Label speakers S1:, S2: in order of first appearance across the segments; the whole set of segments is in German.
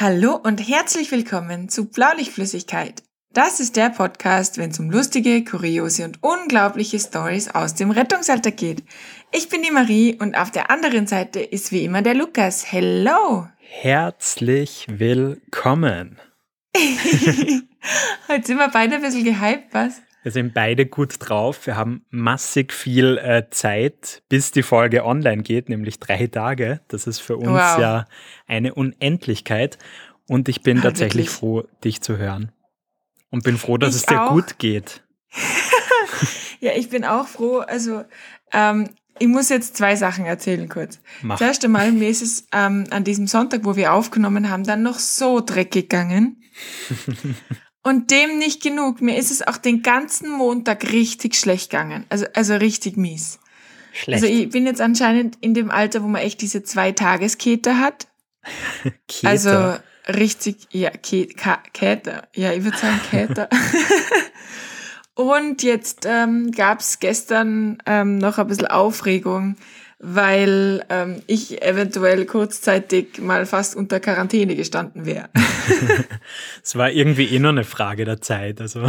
S1: Hallo und herzlich willkommen zu Blaulichtflüssigkeit. Das ist der Podcast, wenn es um lustige, kuriose und unglaubliche Stories aus dem Rettungsalter geht. Ich bin die Marie und auf der anderen Seite ist wie immer der Lukas. Hello!
S2: Herzlich willkommen.
S1: Heute sind wir beide ein bisschen gehypt, was?
S2: Wir sind beide gut drauf. Wir haben massig viel äh, Zeit, bis die Folge online geht, nämlich drei Tage. Das ist für uns wow. ja eine Unendlichkeit. Und ich bin ah, tatsächlich wirklich? froh, dich zu hören. Und bin froh, dass ich es dir auch. gut geht.
S1: ja, ich bin auch froh. Also, ähm, ich muss jetzt zwei Sachen erzählen kurz. Mach. Zuerst einmal, mir ist es ähm, an diesem Sonntag, wo wir aufgenommen haben, dann noch so dreckig gegangen. Und dem nicht genug. Mir ist es auch den ganzen Montag richtig schlecht gegangen. Also, also richtig mies. Schlecht. Also ich bin jetzt anscheinend in dem Alter, wo man echt diese zwei Tageskete hat. Kete. Also richtig, ja, Käter. Ja, ich würde sagen Käter. Und jetzt ähm, gab es gestern ähm, noch ein bisschen Aufregung weil ähm, ich eventuell kurzzeitig mal fast unter Quarantäne gestanden wäre.
S2: Es war irgendwie eh noch eine Frage der Zeit. Also.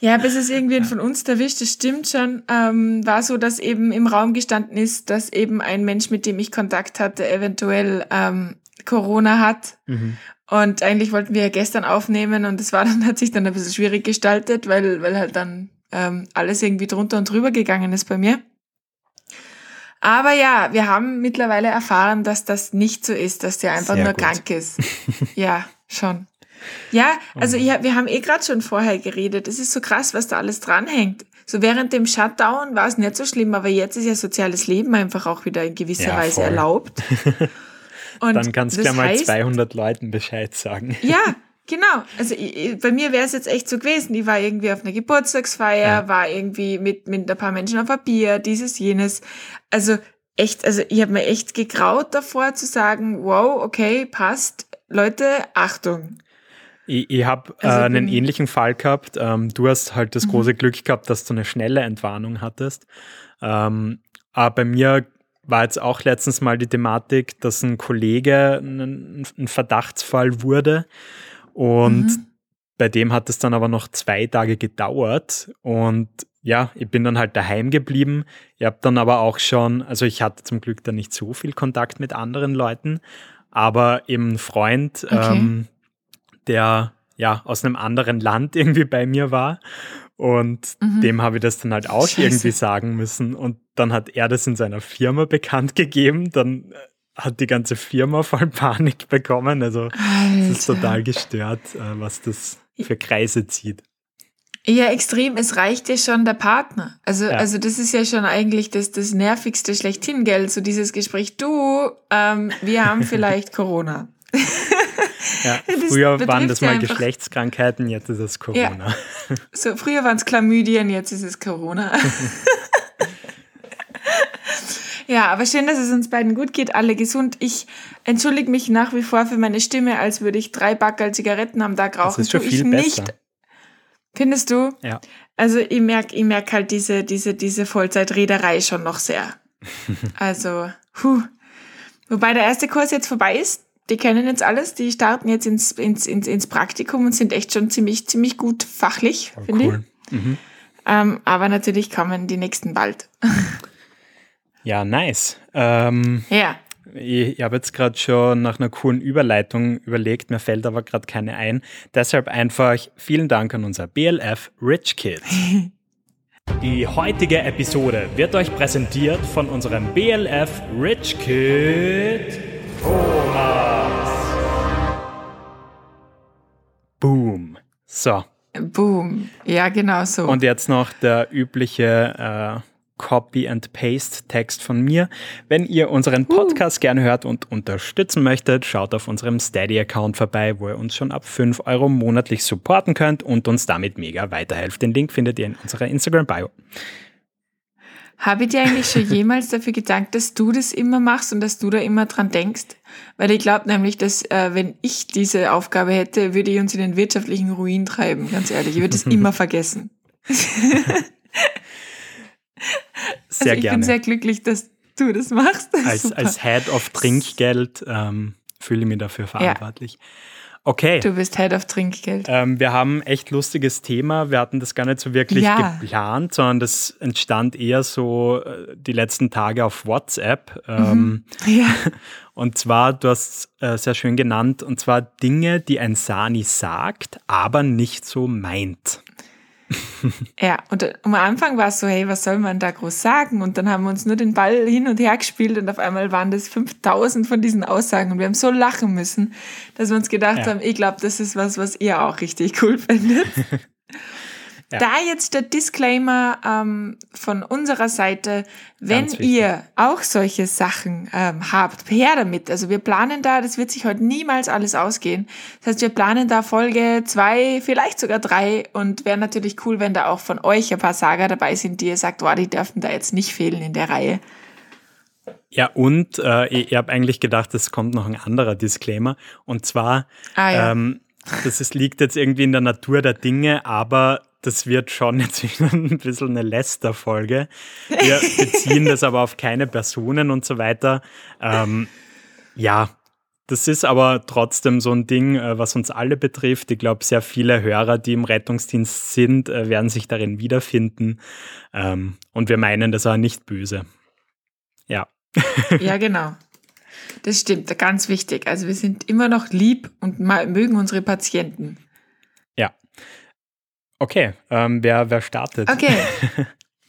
S1: Ja, bis es irgendwen von uns erwischt, das stimmt schon. Ähm, war so, dass eben im Raum gestanden ist, dass eben ein Mensch, mit dem ich Kontakt hatte, eventuell ähm, Corona hat. Mhm. Und eigentlich wollten wir ja gestern aufnehmen und es war dann, hat sich dann ein bisschen schwierig gestaltet, weil, weil halt dann ähm, alles irgendwie drunter und drüber gegangen ist bei mir. Aber ja, wir haben mittlerweile erfahren, dass das nicht so ist, dass der einfach Sehr nur gut. krank ist. ja, schon. Ja, also ich, wir haben eh gerade schon vorher geredet. Es ist so krass, was da alles dranhängt. So während dem Shutdown war es nicht so schlimm, aber jetzt ist ja soziales Leben einfach auch wieder in gewisser ja, Weise erlaubt.
S2: Und Dann kannst du gleich mal 200 Leuten Bescheid sagen.
S1: Ja, Genau, also ich, bei mir wäre es jetzt echt so gewesen. Ich war irgendwie auf einer Geburtstagsfeier, ja. war irgendwie mit, mit ein paar Menschen auf ein Bier, dieses, jenes. Also echt, also ich habe mir echt gegraut davor zu sagen, wow, okay, passt. Leute, Achtung.
S2: Ich, ich habe äh, also einen ähnlichen Fall gehabt. Ähm, du hast halt das mhm. große Glück gehabt, dass du eine schnelle Entwarnung hattest. Ähm, aber bei mir war jetzt auch letztens mal die Thematik, dass ein Kollege ein, ein Verdachtsfall wurde. Und mhm. bei dem hat es dann aber noch zwei Tage gedauert. Und ja, ich bin dann halt daheim geblieben. Ich habe dann aber auch schon, also ich hatte zum Glück dann nicht so viel Kontakt mit anderen Leuten, aber eben ein Freund, okay. ähm, der ja aus einem anderen Land irgendwie bei mir war. Und mhm. dem habe ich das dann halt auch Scheiße. irgendwie sagen müssen. Und dann hat er das in seiner Firma bekannt gegeben. Dann hat die ganze Firma voll Panik bekommen. Also es ist total gestört, äh, was das für Kreise zieht.
S1: Ja, extrem. Es reicht ja schon der Partner. Also, ja. also das ist ja schon eigentlich das, das nervigste schlechthin, gell? So dieses Gespräch, du, ähm, wir haben vielleicht Corona.
S2: Ja, früher waren das mal Geschlechtskrankheiten, jetzt ist es Corona.
S1: Ja. So, früher waren es Chlamydien, jetzt ist es Corona. Ja, aber schön, dass es uns beiden gut geht, alle gesund. Ich entschuldige mich nach wie vor für meine Stimme, als würde ich drei Backel Zigaretten am Tag rauchen.
S2: Das ist schon viel ich besser. nicht.
S1: Findest du?
S2: Ja.
S1: Also ich merke ich merk halt diese, diese, diese Vollzeitrederei schon noch sehr. also, huh. Wobei der erste Kurs jetzt vorbei ist. Die kennen jetzt alles, die starten jetzt ins, ins, ins, ins Praktikum und sind echt schon ziemlich, ziemlich gut fachlich, oh, finde cool. ich. Mhm. Ähm, aber natürlich kommen die nächsten bald.
S2: Ja, nice. Ähm,
S1: ja.
S2: Ich, ich habe jetzt gerade schon nach einer coolen Überleitung überlegt, mir fällt aber gerade keine ein. Deshalb einfach vielen Dank an unser BLF Rich Kid. Die heutige Episode wird euch präsentiert von unserem BLF Rich Kid Thomas. Boom. So.
S1: Boom. Ja, genau so.
S2: Und jetzt noch der übliche äh, Copy and Paste Text von mir. Wenn ihr unseren Podcast uh. gerne hört und unterstützen möchtet, schaut auf unserem Steady-Account vorbei, wo ihr uns schon ab 5 Euro monatlich supporten könnt und uns damit mega weiterhelft. Den Link findet ihr in unserer Instagram-Bio.
S1: Habe ich dir eigentlich schon jemals dafür gedankt, dass du das immer machst und dass du da immer dran denkst? Weil ich glaube nämlich, dass äh, wenn ich diese Aufgabe hätte, würde ich uns in den wirtschaftlichen Ruin treiben, ganz ehrlich. Ich würde es immer vergessen.
S2: Sehr also
S1: ich
S2: gerne.
S1: bin sehr glücklich, dass du das machst.
S2: Als, als Head of Trinkgeld ähm, fühle ich mich dafür verantwortlich. Ja. Okay.
S1: Du bist Head of Trinkgeld.
S2: Ähm, wir haben ein echt lustiges Thema. Wir hatten das gar nicht so wirklich ja. geplant, sondern das entstand eher so äh, die letzten Tage auf WhatsApp. Ähm, mhm. Ja. Und zwar, du hast äh, sehr schön genannt, und zwar Dinge, die ein Sani sagt, aber nicht so meint.
S1: ja, und am Anfang war es so, hey, was soll man da groß sagen? Und dann haben wir uns nur den Ball hin und her gespielt und auf einmal waren das 5000 von diesen Aussagen und wir haben so lachen müssen, dass wir uns gedacht ja. haben, ich glaube, das ist was, was ihr auch richtig cool findet. Ja. Da jetzt der Disclaimer ähm, von unserer Seite, wenn ihr auch solche Sachen ähm, habt, her damit. Also wir planen da, das wird sich heute niemals alles ausgehen. Das heißt, wir planen da Folge zwei, vielleicht sogar drei und wäre natürlich cool, wenn da auch von euch ein paar Sager dabei sind, die ihr sagt, wow, die dürfen da jetzt nicht fehlen in der Reihe.
S2: Ja, und äh, ich, ich habe eigentlich gedacht, es kommt noch ein anderer Disclaimer. Und zwar, ah, ja. ähm, das ist, liegt jetzt irgendwie in der Natur der Dinge, aber das wird schon jetzt wieder ein bisschen eine Lästerfolge. Wir beziehen das aber auf keine Personen und so weiter. Ähm, ja, das ist aber trotzdem so ein Ding, äh, was uns alle betrifft. Ich glaube, sehr viele Hörer, die im Rettungsdienst sind, äh, werden sich darin wiederfinden. Ähm, und wir meinen das auch nicht böse. Ja.
S1: Ja, genau. Das stimmt, ganz wichtig. Also wir sind immer noch lieb und mögen unsere Patienten.
S2: Okay, ähm, wer, wer startet?
S1: Okay.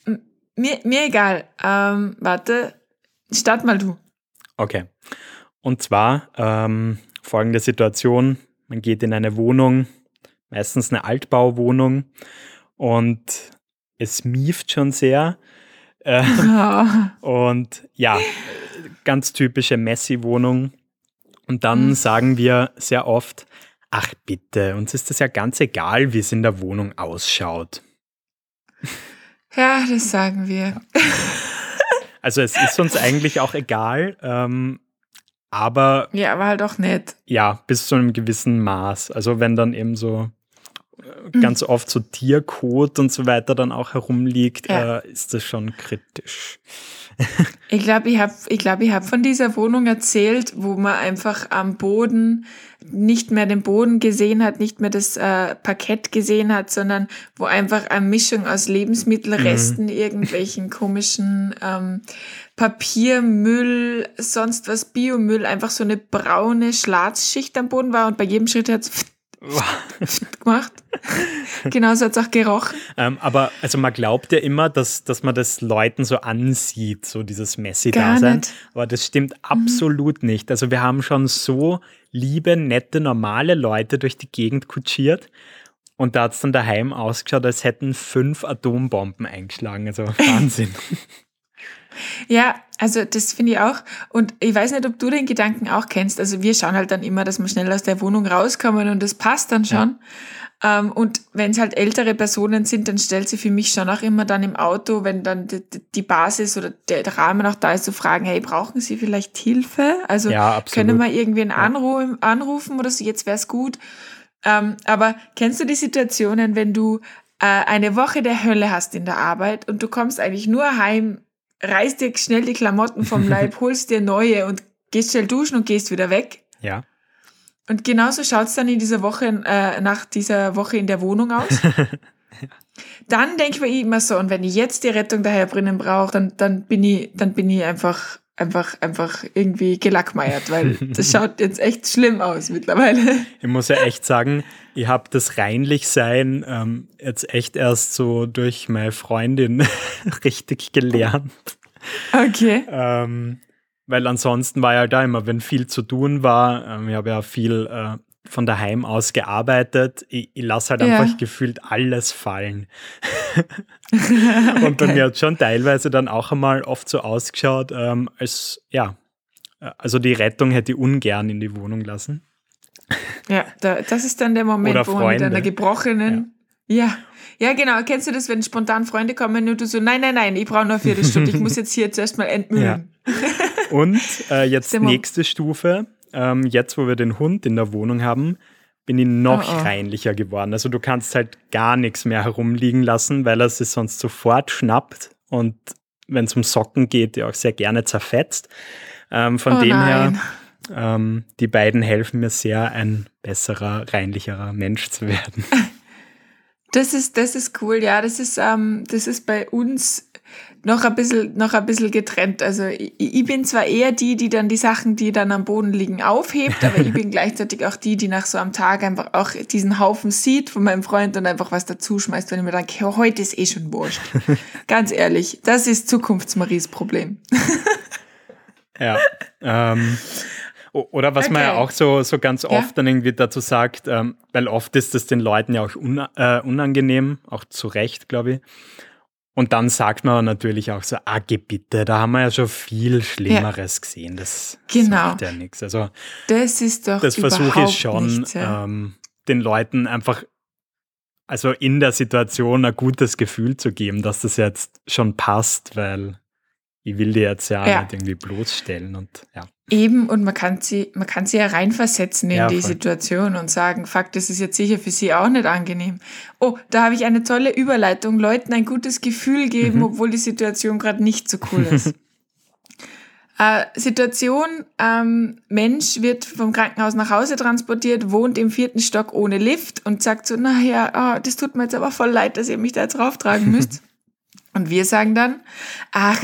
S1: mir, mir egal. Ähm, warte, start mal du.
S2: Okay. Und zwar ähm, folgende Situation. Man geht in eine Wohnung, meistens eine Altbauwohnung, und es mieft schon sehr. Äh, oh. Und ja, ganz typische Messi-Wohnung. Und dann mhm. sagen wir sehr oft, Ach bitte, uns ist das ja ganz egal, wie es in der Wohnung ausschaut.
S1: Ja, das sagen wir.
S2: Also es ist uns eigentlich auch egal, ähm, aber.
S1: Ja, aber halt auch nett.
S2: Ja, bis zu einem gewissen Maß. Also wenn dann eben so ganz mhm. oft so Tierkot und so weiter dann auch herumliegt, ja. äh, ist das schon kritisch.
S1: ich glaube, ich habe ich glaub, ich hab von dieser Wohnung erzählt, wo man einfach am Boden nicht mehr den Boden gesehen hat, nicht mehr das äh, Parkett gesehen hat, sondern wo einfach eine Mischung aus Lebensmittelresten, mhm. irgendwelchen komischen ähm, Papiermüll, sonst was Biomüll, einfach so eine braune Schlatzschicht am Boden war und bei jedem Schritt hat es gemacht. Genauso hat es auch gerochen.
S2: Ähm, aber also man glaubt ja immer, dass, dass man das Leuten so ansieht, so dieses Messi-Dasein. Aber das stimmt mhm. absolut nicht. Also wir haben schon so liebe, nette, normale Leute durch die Gegend kutschiert. Und da hat es dann daheim ausgeschaut, als hätten fünf Atombomben eingeschlagen. Also Wahnsinn.
S1: Ja, also das finde ich auch. Und ich weiß nicht, ob du den Gedanken auch kennst. Also wir schauen halt dann immer, dass wir schnell aus der Wohnung rauskommen und das passt dann schon. Ja. Ähm, und wenn es halt ältere Personen sind, dann stellt sie für mich schon auch immer dann im Auto, wenn dann die, die Basis oder der, Rahmen auch da ist, zu so fragen, hey, brauchen Sie vielleicht Hilfe? Also ja, können wir irgendwen anrufen, anrufen oder so, jetzt wäre es gut. Ähm, aber kennst du die Situationen, wenn du äh, eine Woche der Hölle hast in der Arbeit und du kommst eigentlich nur heim reißt dir schnell die Klamotten vom Leib, holst dir neue und gehst schnell duschen und gehst wieder weg.
S2: Ja.
S1: Und genauso schaut es dann in dieser Woche, äh, nach dieser Woche in der Wohnung aus. dann denke ich mir immer so, und wenn ich jetzt die Rettung daher drinnen brauche, dann, dann bin ich, dann bin ich einfach, einfach, einfach irgendwie gelackmeiert, weil das schaut jetzt echt schlimm aus mittlerweile.
S2: Ich muss ja echt sagen, ich habe das Reinlichsein ähm, jetzt echt erst so durch meine Freundin richtig gelernt.
S1: Okay.
S2: Ähm, weil ansonsten war ja da immer, wenn viel zu tun war, ähm, ich habe ja viel äh, von daheim aus gearbeitet, ich, ich lasse halt ja. einfach gefühlt alles fallen. Und bei okay. mir hat schon teilweise dann auch einmal oft so ausgeschaut, ähm, als ja, also die Rettung hätte ich ungern in die Wohnung lassen.
S1: Ja, da, das ist dann der Moment,
S2: Oder
S1: wo man mit einer gebrochenen. Ja. ja. ja. genau. Kennst du das, wenn spontan Freunde kommen und du so, nein, nein, nein, ich brauche nur eine Viertelstunde, ich muss jetzt hier zuerst mal entmühlen.
S2: Ja. Und äh, jetzt nächste Stufe. Ähm, jetzt, wo wir den Hund in der Wohnung haben, bin ich noch oh, oh. reinlicher geworden. Also du kannst halt gar nichts mehr herumliegen lassen, weil er sich sonst sofort schnappt und wenn es um Socken geht, ja auch sehr gerne zerfetzt. Ähm, von oh dem nein. her Ähm, die beiden helfen mir sehr, ein besserer, reinlicherer Mensch zu werden.
S1: Das ist, das ist cool, ja. Das ist, ähm, das ist bei uns noch ein bisschen, noch ein bisschen getrennt. Also ich, ich, bin zwar eher die, die dann die Sachen, die dann am Boden liegen, aufhebt, aber ich bin gleichzeitig auch die, die nach so einem Tag einfach auch diesen Haufen sieht von meinem Freund und einfach was dazu schmeißt, wenn ich mir denke, heute ist eh schon wurscht. Ganz ehrlich, das ist Zukunftsmaries Problem.
S2: ja. Ähm, oder was okay. man ja auch so, so ganz oft ja. dann irgendwie dazu sagt, ähm, weil oft ist es den Leuten ja auch äh, unangenehm, auch zu Recht, glaube ich. Und dann sagt man natürlich auch so, ah, bitte, da haben wir ja schon viel Schlimmeres ja. gesehen. Das genau. sagt ja nichts. Also,
S1: das ist doch
S2: Das versuche ich schon, nichts, ja. ähm, den Leuten einfach, also in der Situation ein gutes Gefühl zu geben, dass das jetzt schon passt, weil ich will die jetzt ja, ja. nicht irgendwie bloßstellen und ja.
S1: Eben, und man kann sie, man kann sie ja reinversetzen in ja, die voll. Situation und sagen, fuck, das ist jetzt sicher für sie auch nicht angenehm. Oh, da habe ich eine tolle Überleitung. Leuten ein gutes Gefühl geben, mhm. obwohl die Situation gerade nicht so cool ist. äh, Situation, ähm, Mensch wird vom Krankenhaus nach Hause transportiert, wohnt im vierten Stock ohne Lift und sagt so, naja, oh, das tut mir jetzt aber voll leid, dass ihr mich da jetzt rauftragen müsst. und wir sagen dann, ach,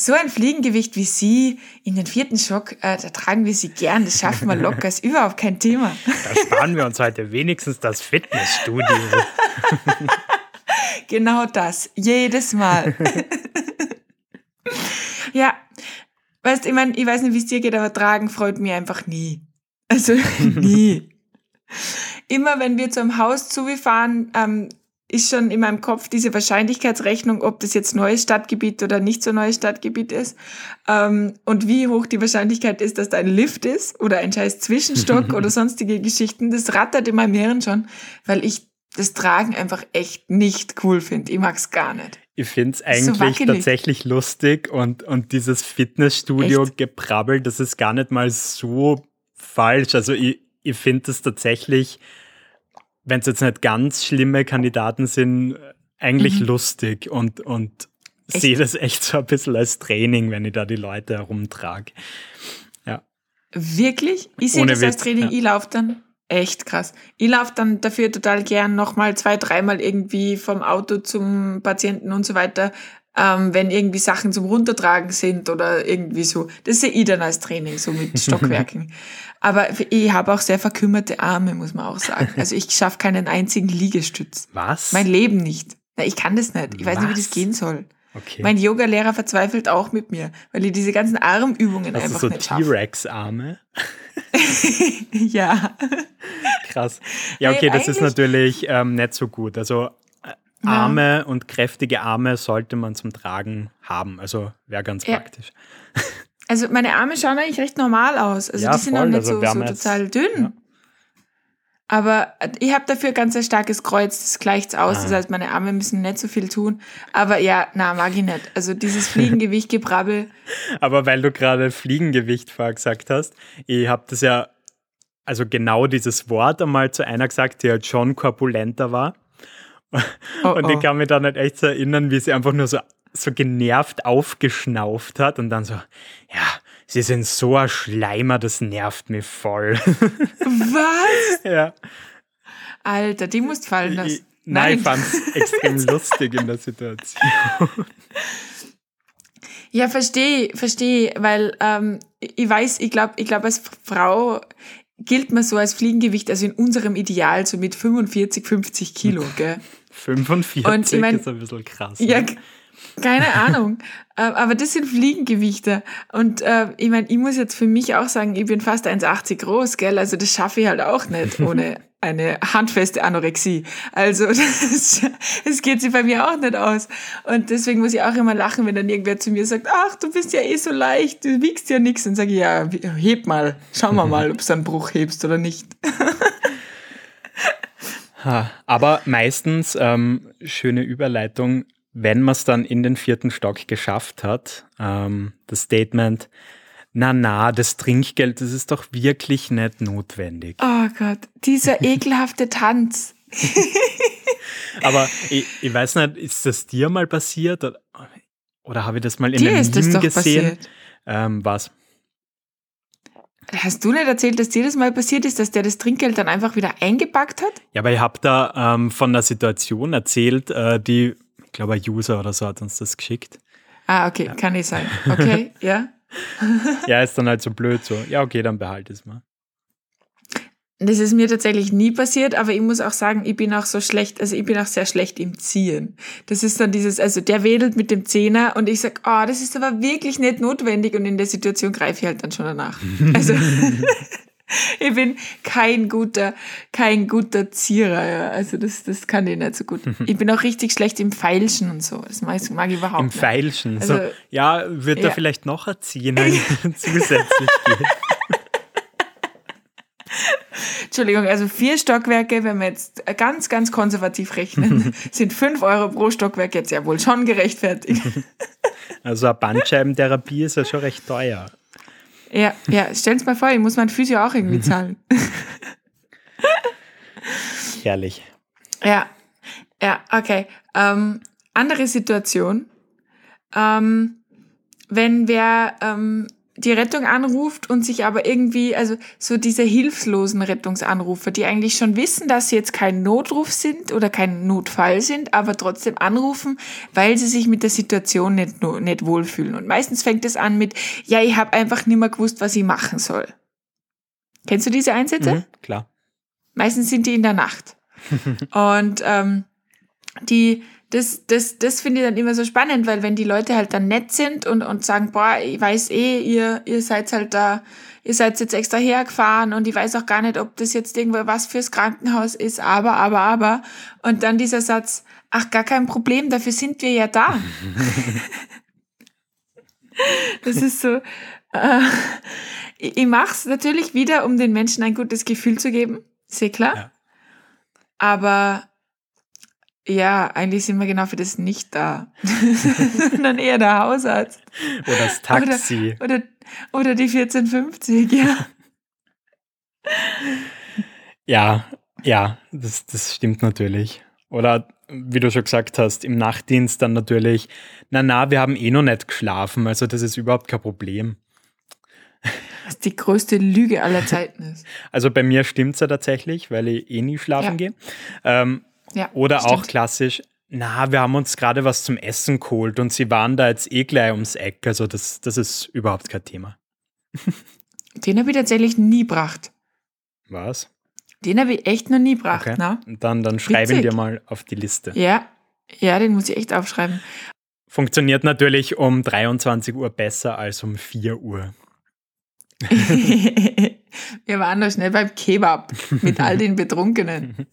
S1: so ein Fliegengewicht wie Sie in den vierten Schock, äh, da tragen wir Sie gern, das schaffen wir locker, ist überhaupt kein Thema.
S2: Da sparen wir uns heute wenigstens das Fitnessstudio.
S1: genau das, jedes Mal. ja, weißt, ich meine, ich weiß nicht, wie es dir geht, aber tragen freut mich einfach nie. Also nie. Immer wenn wir zum Haus zufahren, ähm, ist schon in meinem Kopf diese Wahrscheinlichkeitsrechnung, ob das jetzt neues Stadtgebiet oder nicht so neues Stadtgebiet ist ähm, und wie hoch die Wahrscheinlichkeit ist, dass da ein Lift ist oder ein scheiß Zwischenstock oder sonstige Geschichten. Das rattert in meinem Hirn schon, weil ich das Tragen einfach echt nicht cool finde. Ich mag's gar nicht.
S2: Ich finde es eigentlich so tatsächlich lustig und, und dieses Fitnessstudio-Gebrabbel, das ist gar nicht mal so falsch. Also ich, ich finde es tatsächlich wenn es jetzt nicht ganz schlimme Kandidaten sind, eigentlich mhm. lustig und, und sehe das echt so ein bisschen als Training, wenn ich da die Leute herumtrage. Ja.
S1: Wirklich? Ich sehe das als Training, ja. ich laufe dann. Echt krass. Ich laufe dann dafür total gern nochmal zwei, dreimal irgendwie vom Auto zum Patienten und so weiter, ähm, wenn irgendwie Sachen zum Runtertragen sind oder irgendwie so. Das sehe ich dann als Training, so mit Stockwerken. Aber ich habe auch sehr verkümmerte Arme, muss man auch sagen. Also ich schaffe keinen einzigen Liegestütz.
S2: Was?
S1: Mein Leben nicht. Ich kann das nicht. Ich weiß Was? nicht, wie das gehen soll. Okay. Mein Yoga-Lehrer verzweifelt auch mit mir, weil ich diese ganzen Armübungen Hast einfach so nicht schaffe.
S2: T-Rex-Arme?
S1: ja.
S2: Krass. Ja, okay, hey, das ist natürlich ähm, nicht so gut. Also Arme ja. und kräftige Arme sollte man zum Tragen haben. Also wäre ganz ja. praktisch.
S1: Also meine Arme schauen eigentlich recht normal aus. Also ja, die sind voll. auch nicht also so, so total dünn. Aber ich habe dafür ganz ein starkes Kreuz, das gleicht aus. Ah. Das heißt, meine Arme müssen nicht so viel tun. Aber ja, na, mag ich nicht. Also dieses Fliegengewicht-Gebrabbel.
S2: Aber weil du gerade Fliegengewicht vorher gesagt hast, ich habe das ja, also genau dieses Wort einmal zu einer gesagt, die halt schon korpulenter war. Oh, und ich oh. kann mich da nicht echt so erinnern, wie sie einfach nur so so genervt aufgeschnauft hat und dann so, ja, sie sind so ein Schleimer, das nervt mich voll.
S1: Was?
S2: ja.
S1: Alter, die musst fallen lassen. Ich,
S2: nein, ich fand es extrem lustig in der Situation.
S1: Ja, verstehe, verstehe, weil ähm, ich weiß, ich glaube, ich glaube, als Frau gilt man so als Fliegengewicht, also in unserem Ideal so mit 45, 50 Kilo, gell?
S2: 45 Und ich mein, ist ein bisschen krass.
S1: Ja, ne? Keine Ahnung. Äh, aber das sind Fliegengewichte. Und äh, ich meine, ich muss jetzt für mich auch sagen, ich bin fast 1,80 groß, gell? Also das schaffe ich halt auch nicht ohne eine handfeste Anorexie. Also es geht sich bei mir auch nicht aus. Und deswegen muss ich auch immer lachen, wenn dann irgendwer zu mir sagt, ach, du bist ja eh so leicht, du wiegst ja nichts. Und sage ich, ja, heb mal, schauen wir mal, ob du einen Bruch hebst oder nicht.
S2: Aber meistens, ähm, schöne Überleitung, wenn man es dann in den vierten Stock geschafft hat, ähm, das Statement, na na, das Trinkgeld, das ist doch wirklich nicht notwendig.
S1: Oh Gott, dieser ekelhafte Tanz.
S2: Aber ich, ich, weiß nicht, ist das dir mal passiert oder, oder habe ich das mal in dir einem Meme gesehen? Ähm, was?
S1: Hast du nicht erzählt, dass dir das mal passiert ist, dass der das Trinkgeld dann einfach wieder eingepackt hat?
S2: Ja, aber ich habe da ähm, von einer Situation erzählt, äh, die, ich glaube, ein User oder so hat uns das geschickt.
S1: Ah, okay, ja. kann nicht sein. Okay, ja.
S2: ja, ist dann halt so blöd so. Ja, okay, dann behalte es mal.
S1: Das ist mir tatsächlich nie passiert, aber ich muss auch sagen, ich bin auch so schlecht, also ich bin auch sehr schlecht im Ziehen. Das ist dann dieses, also der wedelt mit dem Zehner und ich sag, oh, das ist aber wirklich nicht notwendig und in der Situation greife ich halt dann schon danach. Also ich bin kein guter, kein guter Zierer, ja. Also das, das kann ich nicht so gut. Ich bin auch richtig schlecht im Feilschen und so. Das mag, ich, mag ich überhaupt
S2: Im
S1: nicht.
S2: Im Feilschen, also, so. Ja, wird ja. da vielleicht noch ein Zehner zusätzlich gehen.
S1: Entschuldigung, also vier Stockwerke, wenn wir jetzt ganz, ganz konservativ rechnen, sind fünf Euro pro Stockwerk jetzt ja wohl schon gerechtfertigt.
S2: Also eine Bandscheibentherapie ist ja schon recht teuer.
S1: Ja, ja, stell's mal vor, ich muss mein Physio auch irgendwie zahlen.
S2: Herrlich.
S1: Ja, ja, okay. Ähm, andere Situation. Ähm, wenn wer ähm, die Rettung anruft und sich aber irgendwie, also so diese hilflosen Rettungsanrufer, die eigentlich schon wissen, dass sie jetzt kein Notruf sind oder kein Notfall sind, aber trotzdem anrufen, weil sie sich mit der Situation nicht, nicht wohlfühlen. Und meistens fängt es an mit, ja, ich habe einfach nicht mehr gewusst, was ich machen soll. Kennst du diese Einsätze? Mhm,
S2: klar.
S1: Meistens sind die in der Nacht. und ähm, die das, das, das finde ich dann immer so spannend, weil wenn die Leute halt dann nett sind und, und sagen, boah, ich weiß eh, ihr, ihr seid halt da, ihr seid jetzt extra hergefahren und ich weiß auch gar nicht, ob das jetzt irgendwo was fürs Krankenhaus ist, aber, aber, aber. Und dann dieser Satz, ach, gar kein Problem, dafür sind wir ja da. das ist so, äh, ich, ich mache es natürlich wieder, um den Menschen ein gutes Gefühl zu geben, sehr klar. Ja. Aber ja, eigentlich sind wir genau für das nicht da, sondern eher der Hausarzt.
S2: Oder das Taxi.
S1: Oder, oder, oder die 1450, ja.
S2: Ja, ja, das, das stimmt natürlich. Oder wie du schon gesagt hast, im Nachtdienst dann natürlich, na na, wir haben eh noch nicht geschlafen, also das ist überhaupt kein Problem.
S1: Was die größte Lüge aller Zeiten ist.
S2: Also bei mir stimmt es ja tatsächlich, weil ich eh nie schlafen ja. gehe. Ähm, ja, Oder stimmt. auch klassisch, na, wir haben uns gerade was zum Essen geholt und sie waren da jetzt eh gleich ums Eck. Also das, das ist überhaupt kein Thema.
S1: Den habe ich tatsächlich nie gebracht.
S2: Was?
S1: Den habe ich echt noch nie gebracht. Okay. Na?
S2: Dann, dann schreibe ihn dir mal auf die Liste.
S1: Ja, ja, den muss ich echt aufschreiben.
S2: Funktioniert natürlich um 23 Uhr besser als um 4 Uhr.
S1: Wir waren noch schnell beim Kebab mit all den Betrunkenen.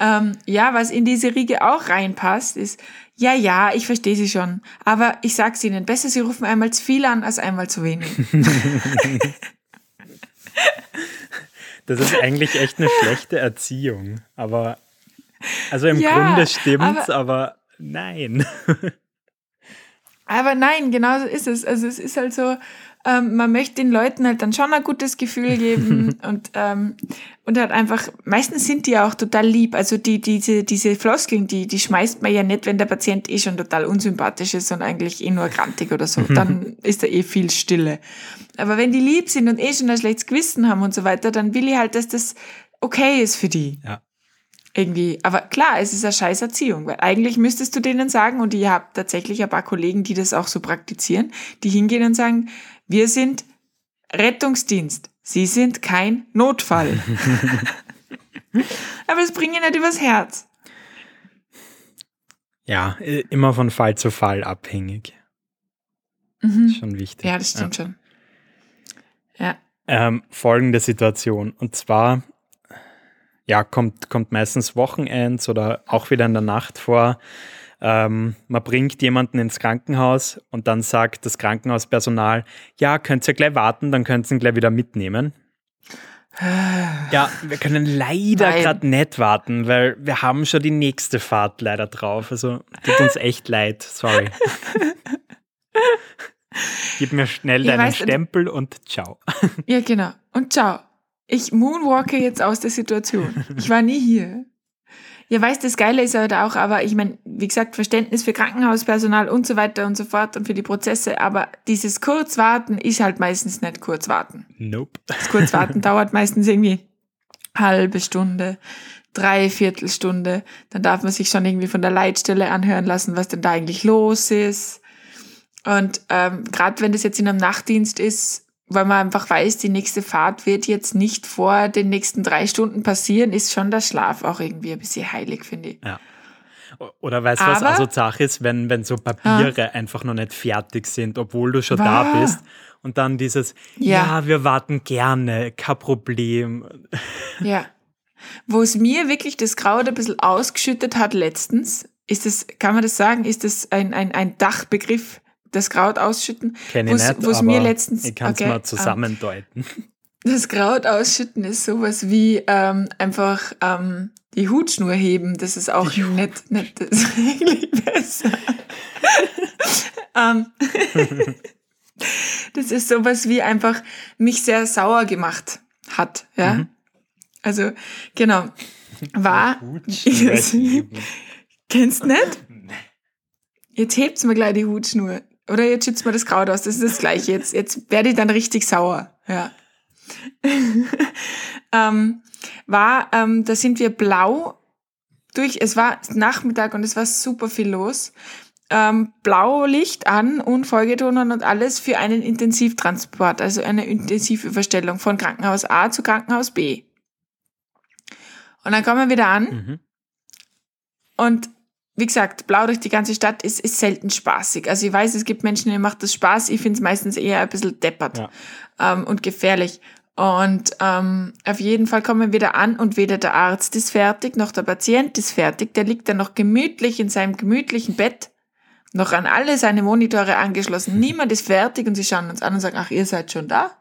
S1: Ähm, ja, was in diese Riege auch reinpasst, ist, ja, ja, ich verstehe Sie schon, aber ich sag's Ihnen, besser Sie rufen einmal zu viel an als einmal zu wenig.
S2: das ist eigentlich echt eine schlechte Erziehung, aber also im ja, Grunde stimmt's, aber, aber nein.
S1: aber nein, genau so ist es. Also es ist halt so, ähm, man möchte den Leuten halt dann schon ein gutes Gefühl geben und, ähm, und halt einfach, meistens sind die auch total lieb. Also die, diese, diese Floskeln, die, die schmeißt man ja nicht, wenn der Patient eh schon total unsympathisch ist und eigentlich eh nur grantig oder so. Dann ist da eh viel Stille. Aber wenn die lieb sind und eh schon ein schlechtes Gewissen haben und so weiter, dann will ich halt, dass das okay ist für die.
S2: Ja
S1: irgendwie. Aber klar, es ist eine scheiß Erziehung, weil eigentlich müsstest du denen sagen, und ich habe tatsächlich ein paar Kollegen, die das auch so praktizieren, die hingehen und sagen, wir sind Rettungsdienst. Sie sind kein Notfall. Aber es bringt nicht übers Herz.
S2: Ja, immer von Fall zu Fall abhängig. Mhm. Schon wichtig.
S1: Ja, das stimmt ja. schon. Ja.
S2: Ähm, folgende Situation. Und zwar, ja, kommt, kommt meistens Wochenends oder auch wieder in der Nacht vor. Ähm, man bringt jemanden ins Krankenhaus und dann sagt das Krankenhauspersonal, ja, könnt ihr gleich warten, dann könnt ihr ihn gleich wieder mitnehmen. Ja, wir können leider gerade nicht warten, weil wir haben schon die nächste Fahrt leider drauf. Also tut uns echt leid, sorry. Gib mir schnell deinen weiß, Stempel und ciao.
S1: Ja, genau. Und ciao. Ich moonwalke jetzt aus der Situation. Ich war nie hier. Ja, weißt das Geile ist halt auch, aber ich meine, wie gesagt, Verständnis für Krankenhauspersonal und so weiter und so fort und für die Prozesse, aber dieses Kurzwarten ist halt meistens nicht Kurzwarten.
S2: Nope.
S1: Das Kurzwarten dauert meistens irgendwie halbe Stunde, dreiviertel Stunde. Dann darf man sich schon irgendwie von der Leitstelle anhören lassen, was denn da eigentlich los ist. Und ähm, gerade wenn das jetzt in einem Nachtdienst ist, weil man einfach weiß, die nächste Fahrt wird jetzt nicht vor den nächsten drei Stunden passieren, ist schon der Schlaf auch irgendwie ein bisschen heilig, finde ich.
S2: Ja. Oder weißt du, was also Sache ist, wenn, wenn so Papiere ah. einfach noch nicht fertig sind, obwohl du schon wow. da bist. Und dann dieses, ja. ja, wir warten gerne, kein Problem.
S1: Ja. Wo es mir wirklich das Kraut ein bisschen ausgeschüttet hat letztens, ist das, kann man das sagen, ist das ein, ein, ein Dachbegriff? Das Kraut ausschütten.
S2: Kenne ich nicht, wo's mir letztens, ich kann es okay, mal zusammendeuten.
S1: Das Kraut ausschütten ist sowas wie ähm, einfach ähm, die Hutschnur heben. Das ist auch die nicht, nicht das ist eigentlich besser. ähm, das ist sowas wie einfach mich sehr sauer gemacht hat. Ja, mhm. also genau war. Kennst du nicht? Jetzt hebt's mir gleich die Hutschnur. Oder jetzt schützt man das Kraut aus. Das ist das Gleiche. Jetzt, jetzt werde ich dann richtig sauer. Ja. ähm, war, ähm, da sind wir blau durch, es war Nachmittag und es war super viel los. Ähm, Blaulicht an und Folgetonern und alles für einen Intensivtransport, also eine Intensivüberstellung von Krankenhaus A zu Krankenhaus B. Und dann kommen wir wieder an mhm. und wie gesagt, blau durch die ganze Stadt ist, ist selten spaßig. Also ich weiß, es gibt Menschen, denen macht das Spaß. Ich finde es meistens eher ein bisschen deppert ja. ähm, und gefährlich. Und ähm, auf jeden Fall kommen wir wieder an und weder der Arzt ist fertig, noch der Patient ist fertig. Der liegt dann noch gemütlich in seinem gemütlichen Bett, noch an alle seine Monitore angeschlossen. Niemand ist fertig und sie schauen uns an und sagen, ach, ihr seid schon da?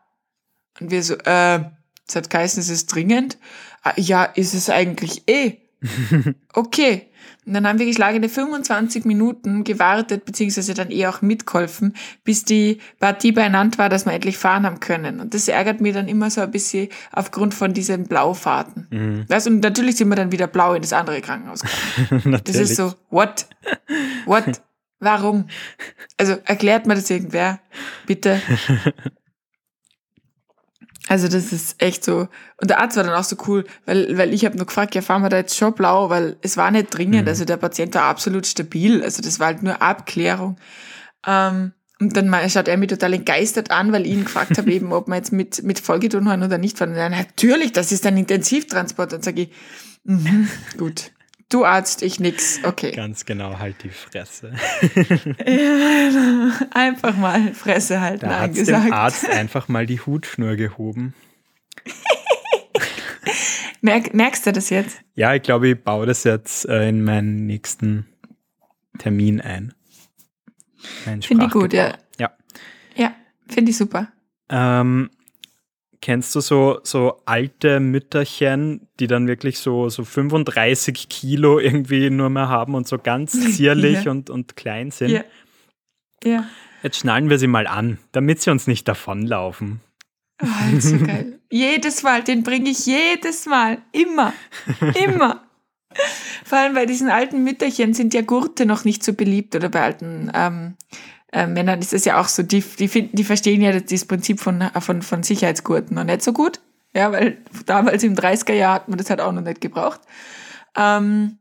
S1: Und wir so, äh, es hat geheißen, es ist dringend. Ah, ja, ist es eigentlich eh. okay. Und dann haben wir geschlagene 25 Minuten gewartet, beziehungsweise dann eh auch mitgeholfen, bis die Partie beieinander war, dass wir endlich fahren haben können. Und das ärgert mich dann immer so ein bisschen aufgrund von diesen Blaufahrten. Mhm. Weißt, und natürlich sind wir dann wieder blau in das andere Krankenhaus gegangen. das ist so, what? What? Warum? Also erklärt mir das irgendwer? Bitte. Also das ist echt so. Und der Arzt war dann auch so cool, weil, weil ich habe nur gefragt, ja, fahren wir da jetzt schon blau, weil es war nicht dringend. Mhm. Also der Patient war absolut stabil. Also das war halt nur Abklärung. Ähm, und dann schaut er mich total entgeistert an, weil ich ihn gefragt habe, eben, ob wir jetzt mit, mit Folgetun haben oder nicht. Und dann, natürlich, das ist ein Intensivtransport. Und sage ich, mm gut. Du Arzt, ich nix. Okay.
S2: Ganz genau, halt die Fresse.
S1: ja, einfach mal Fresse halten,
S2: da hat dem Arzt einfach mal die Hutschnur gehoben.
S1: Merk, merkst du das jetzt?
S2: Ja, ich glaube, ich baue das jetzt äh, in meinen nächsten Termin ein.
S1: Finde ich gut, ja.
S2: Ja,
S1: ja finde ich super.
S2: Ähm, Kennst du so, so alte Mütterchen, die dann wirklich so, so 35 Kilo irgendwie nur mehr haben und so ganz zierlich ja. und, und klein sind?
S1: Ja. ja.
S2: Jetzt schnallen wir sie mal an, damit sie uns nicht davonlaufen.
S1: Oh, so geil. jedes Mal, den bringe ich jedes Mal. Immer. Immer. Vor allem bei diesen alten Mütterchen sind ja Gurte noch nicht so beliebt oder bei alten ähm, äh, Männern ist es ja auch so, die, die, finden, die verstehen ja das Prinzip von, von, von Sicherheitsgurten noch nicht so gut. Ja, weil damals im 30er Jahr hat man das halt auch noch nicht gebraucht. Ähm,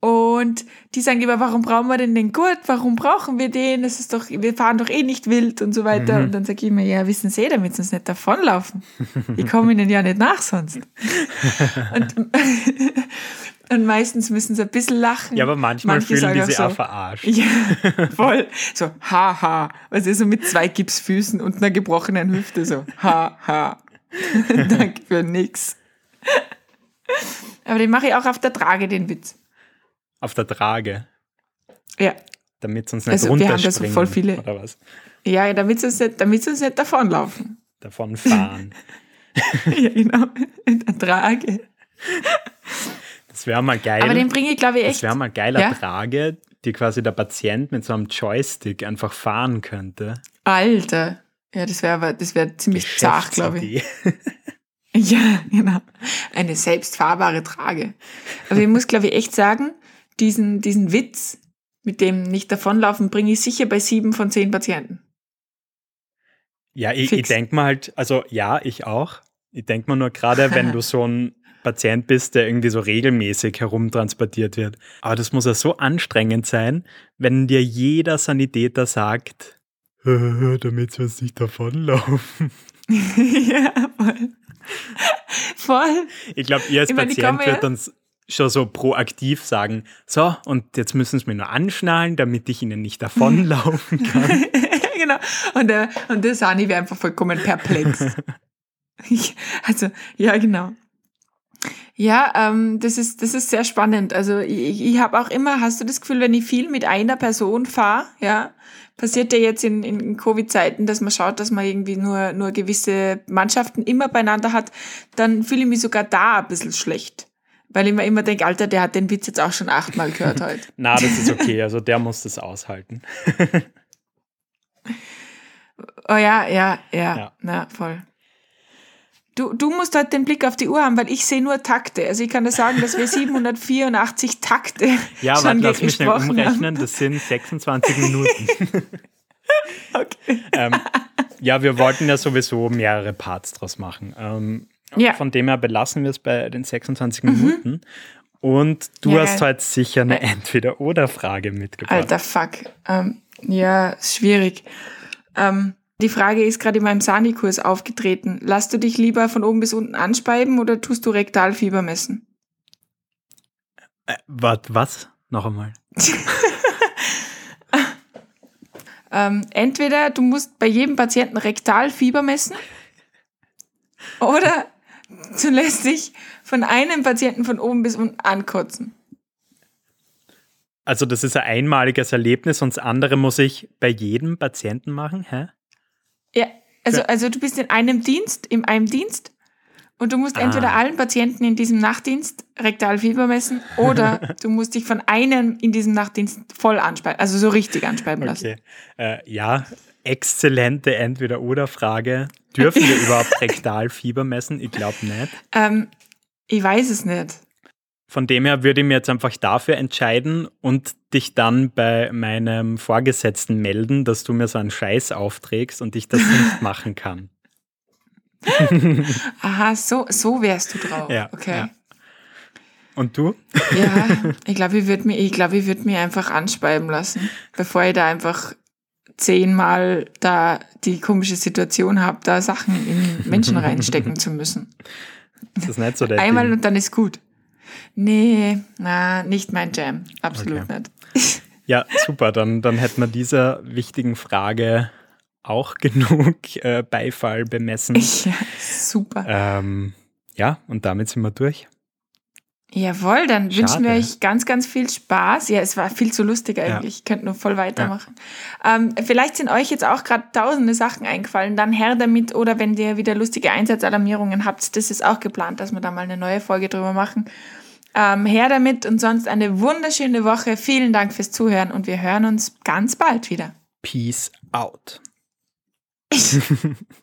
S1: und die sagen immer, warum brauchen wir denn den Gurt? Warum brauchen wir den? Das ist doch, wir fahren doch eh nicht wild und so weiter. Mhm. Und dann sage ich immer, ja, wissen Sie, damit Sie uns nicht davonlaufen. Ich komme Ihnen ja nicht nach sonst. und, Und meistens müssen sie ein bisschen lachen.
S2: Ja, aber manchmal Manche fühlen die sich so, auch verarscht.
S1: Ja, voll. So, haha. Also so mit zwei Gipsfüßen und einer gebrochenen Hüfte. So, haha. Danke für nix. Aber den mache ich auch auf der Trage, den Witz.
S2: Auf der Trage?
S1: Ja.
S2: Damit sie uns nicht also, wir haben da so voll viele. Oder was?
S1: Ja, damit sie uns nicht, damit sie uns nicht davonlaufen.
S2: Davonfahren.
S1: ja, genau. In der Trage.
S2: Das wäre mal geil.
S1: Aber den bringe ich, glaube ich, echt.
S2: Das wäre mal geiler ja? Trage, die quasi der Patient mit so einem Joystick einfach fahren könnte.
S1: Alter. Ja, das wäre das wäre ziemlich zart, glaube ich. Ja, genau. Eine selbstfahrbare Trage. Aber ich muss, glaube ich, echt sagen, diesen, diesen Witz mit dem nicht davonlaufen, bringe ich sicher bei sieben von zehn Patienten.
S2: Ja, ich, ich denke mal halt, also ja, ich auch. Ich denke mal nur gerade, wenn du so ein Patient bist, der irgendwie so regelmäßig herumtransportiert wird. Aber das muss ja so anstrengend sein, wenn dir jeder Sanitäter sagt, damit soll es nicht davonlaufen.
S1: ja, voll. voll.
S2: Ich glaube, ihr als ich Patient wird dann schon so proaktiv sagen, so, und jetzt müssen sie mir nur anschnallen, damit ich ihnen nicht davonlaufen kann.
S1: genau. Und der, und der Sani wäre einfach vollkommen perplex. also, ja, genau. Ja, ähm, das, ist, das ist sehr spannend. Also ich, ich habe auch immer, hast du das Gefühl, wenn ich viel mit einer Person fahre, ja, passiert ja jetzt in, in Covid-Zeiten, dass man schaut, dass man irgendwie nur, nur gewisse Mannschaften immer beieinander hat, dann fühle ich mich sogar da ein bisschen schlecht. Weil ich mir immer denke, Alter, der hat den Witz jetzt auch schon achtmal gehört heute.
S2: Na, das ist okay. Also der muss das aushalten.
S1: oh ja, ja, ja, ja. Na, voll. Du, du musst halt den Blick auf die Uhr haben, weil ich sehe nur Takte. Also ich kann dir sagen, dass wir 784 Takte
S2: ja, schon lass mich schnell umrechnen. Haben. Das sind 26 Minuten. okay. ähm, ja, wir wollten ja sowieso mehrere Parts draus machen. Ähm, ja. Von dem her belassen wir es bei den 26 mhm. Minuten. Und du ja, hast halt sicher eine Entweder-Oder-Frage mitgebracht.
S1: Alter Fuck. Ähm, ja, schwierig. Ähm, die Frage ist gerade in meinem Sani-Kurs aufgetreten. Lass du dich lieber von oben bis unten anspeiben oder tust du Rektalfieber messen?
S2: Äh, was? Was? Noch einmal.
S1: ähm, entweder du musst bei jedem Patienten Rektalfieber messen oder du lässt dich von einem Patienten von oben bis unten ankotzen.
S2: Also das ist ein einmaliges Erlebnis und das andere muss ich bei jedem Patienten machen, hä?
S1: Ja, also, also du bist in einem Dienst, in einem Dienst und du musst ah. entweder allen Patienten in diesem Nachtdienst Rektalfieber messen oder du musst dich von einem in diesem Nachtdienst voll anspeiben, also so richtig anspeiben lassen. Okay.
S2: Äh, ja, exzellente Entweder-Oder-Frage. Dürfen wir überhaupt Rektalfieber messen? Ich glaube nicht.
S1: Ähm, ich weiß es nicht.
S2: Von dem her würde ich mir jetzt einfach dafür entscheiden und dich dann bei meinem Vorgesetzten melden, dass du mir so einen Scheiß aufträgst und ich das nicht machen kann.
S1: Aha, so, so wärst du drauf. Ja, okay. Ja.
S2: Und du?
S1: Ja, ich glaube, ich würde mir, glaub, würd mir einfach anspeiben lassen, bevor ich da einfach zehnmal da die komische Situation habe, da Sachen in Menschen reinstecken zu müssen.
S2: Das ist nicht so der
S1: Einmal Ding. und dann ist gut. Nee, na, nicht mein Jam. Absolut okay. nicht.
S2: Ja, super. Dann, dann hätten wir dieser wichtigen Frage auch genug äh, Beifall bemessen.
S1: Ja, super.
S2: Ähm, ja, und damit sind wir durch.
S1: Jawohl, dann Schade. wünschen wir euch ganz, ganz viel Spaß. Ja, es war viel zu lustig eigentlich. Ja. Ich könnte nur voll weitermachen. Ja. Ähm, vielleicht sind euch jetzt auch gerade tausende Sachen eingefallen. Dann her damit oder wenn ihr wieder lustige Einsatzalarmierungen habt, das ist auch geplant, dass wir da mal eine neue Folge drüber machen. Ähm, her damit und sonst eine wunderschöne Woche. Vielen Dank fürs Zuhören und wir hören uns ganz bald wieder.
S2: Peace out.